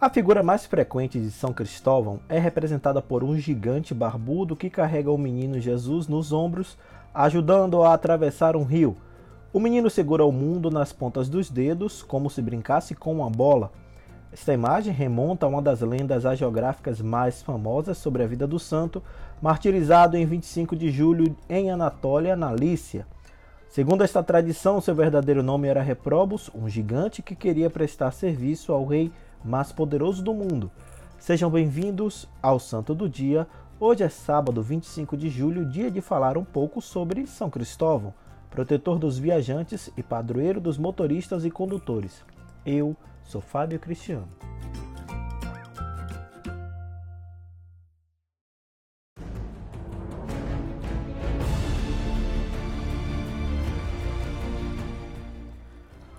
A figura mais frequente de São Cristóvão é representada por um gigante barbudo que carrega o menino Jesus nos ombros, ajudando-o a atravessar um rio. O menino segura o mundo nas pontas dos dedos, como se brincasse com uma bola. Esta imagem remonta a uma das lendas hagiográficas mais famosas sobre a vida do santo, martirizado em 25 de julho em Anatólia, na Lícia. Segundo esta tradição, seu verdadeiro nome era Reprobus, um gigante que queria prestar serviço ao rei mais poderoso do mundo. Sejam bem-vindos ao Santo do Dia. Hoje é sábado, 25 de julho, dia de falar um pouco sobre São Cristóvão, protetor dos viajantes e padroeiro dos motoristas e condutores. Eu sou Fábio Cristiano.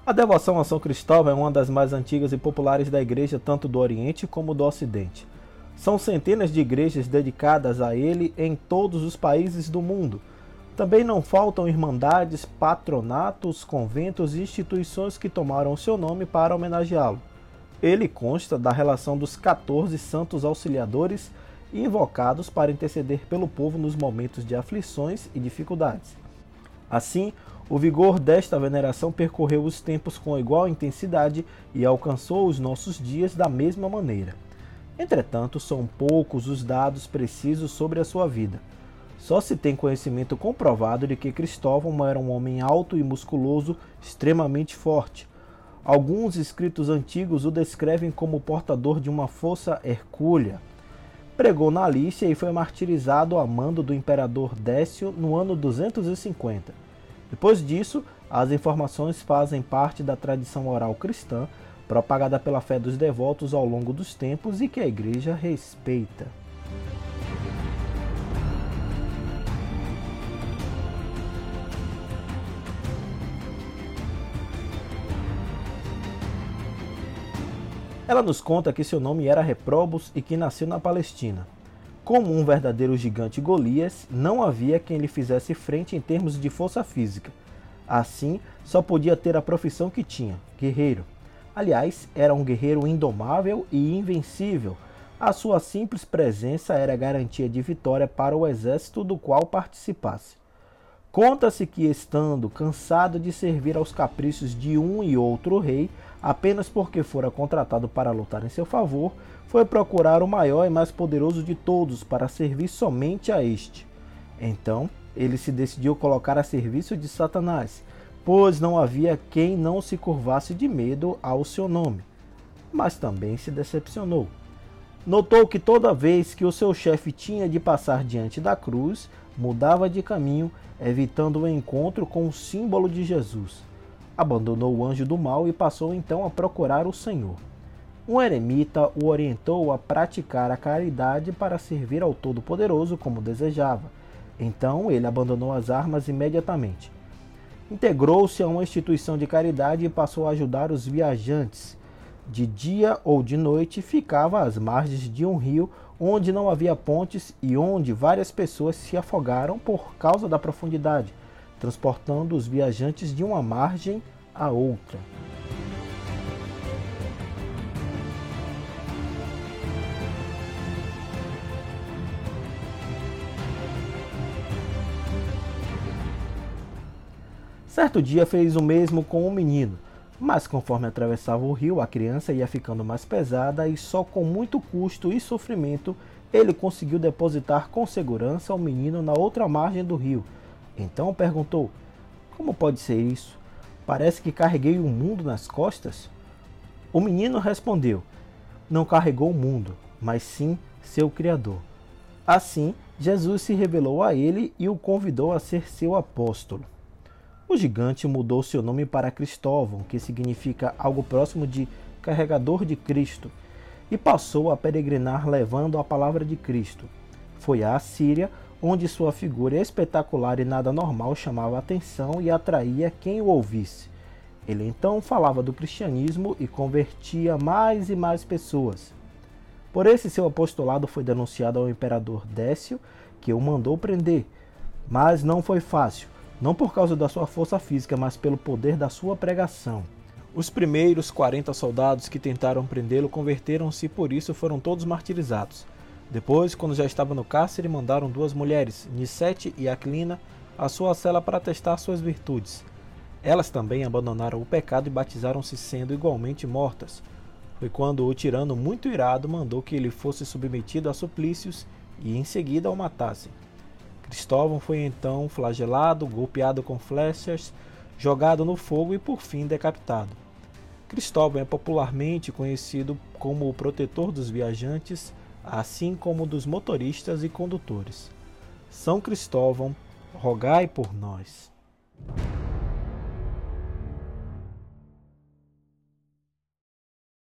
A devoção a São Cristóvão é uma das mais antigas e populares da Igreja, tanto do Oriente como do Ocidente. São centenas de igrejas dedicadas a ele em todos os países do mundo. Também não faltam irmandades, patronatos, conventos e instituições que tomaram seu nome para homenageá-lo. Ele consta da relação dos 14 santos auxiliadores invocados para interceder pelo povo nos momentos de aflições e dificuldades. Assim, o vigor desta veneração percorreu os tempos com igual intensidade e alcançou os nossos dias da mesma maneira. Entretanto, são poucos os dados precisos sobre a sua vida. Só se tem conhecimento comprovado de que Cristóvão era um homem alto e musculoso, extremamente forte. Alguns escritos antigos o descrevem como portador de uma força hercúlea. Pregou na Lícia e foi martirizado a mando do imperador Décio no ano 250. Depois disso, as informações fazem parte da tradição oral cristã, propagada pela fé dos devotos ao longo dos tempos e que a Igreja respeita. Ela nos conta que seu nome era Reprobus e que nasceu na Palestina. Como um verdadeiro gigante Golias, não havia quem lhe fizesse frente em termos de força física. Assim, só podia ter a profissão que tinha, guerreiro. Aliás, era um guerreiro indomável e invencível. A sua simples presença era garantia de vitória para o exército do qual participasse. Conta-se que, estando cansado de servir aos caprichos de um e outro rei, apenas porque fora contratado para lutar em seu favor, foi procurar o maior e mais poderoso de todos para servir somente a este. Então, ele se decidiu colocar a serviço de Satanás, pois não havia quem não se curvasse de medo ao seu nome. Mas também se decepcionou. Notou que toda vez que o seu chefe tinha de passar diante da cruz, mudava de caminho evitando o encontro com o símbolo de Jesus. Abandonou o anjo do mal e passou então a procurar o Senhor. Um eremita o orientou a praticar a caridade para servir ao Todo-Poderoso como desejava. Então ele abandonou as armas imediatamente. Integrou-se a uma instituição de caridade e passou a ajudar os viajantes. De dia ou de noite ficava às margens de um rio onde não havia pontes e onde várias pessoas se afogaram por causa da profundidade, transportando os viajantes de uma margem a outra. Certo dia fez o mesmo com o menino mas conforme atravessava o rio, a criança ia ficando mais pesada e só com muito custo e sofrimento ele conseguiu depositar com segurança o menino na outra margem do rio. Então perguntou: Como pode ser isso? Parece que carreguei o mundo nas costas. O menino respondeu: Não carregou o mundo, mas sim seu Criador. Assim, Jesus se revelou a ele e o convidou a ser seu apóstolo. O gigante mudou seu nome para Cristóvão, que significa algo próximo de carregador de Cristo, e passou a peregrinar levando a palavra de Cristo. Foi à Síria, onde sua figura espetacular e nada normal chamava a atenção e atraía quem o ouvisse. Ele então falava do cristianismo e convertia mais e mais pessoas. Por esse seu apostolado foi denunciado ao imperador Décio, que o mandou prender. Mas não foi fácil não por causa da sua força física, mas pelo poder da sua pregação. Os primeiros 40 soldados que tentaram prendê-lo converteram-se e por isso foram todos martirizados. Depois, quando já estava no cárcere, mandaram duas mulheres, Nissete e Aquilina, à sua cela para testar suas virtudes. Elas também abandonaram o pecado e batizaram-se sendo igualmente mortas. Foi quando o tirano, muito irado, mandou que ele fosse submetido a suplícios e em seguida o matassem. Cristóvão foi então flagelado, golpeado com flechas, jogado no fogo e por fim decapitado. Cristóvão é popularmente conhecido como o protetor dos viajantes assim como dos motoristas e condutores. São Cristóvão, rogai por nós.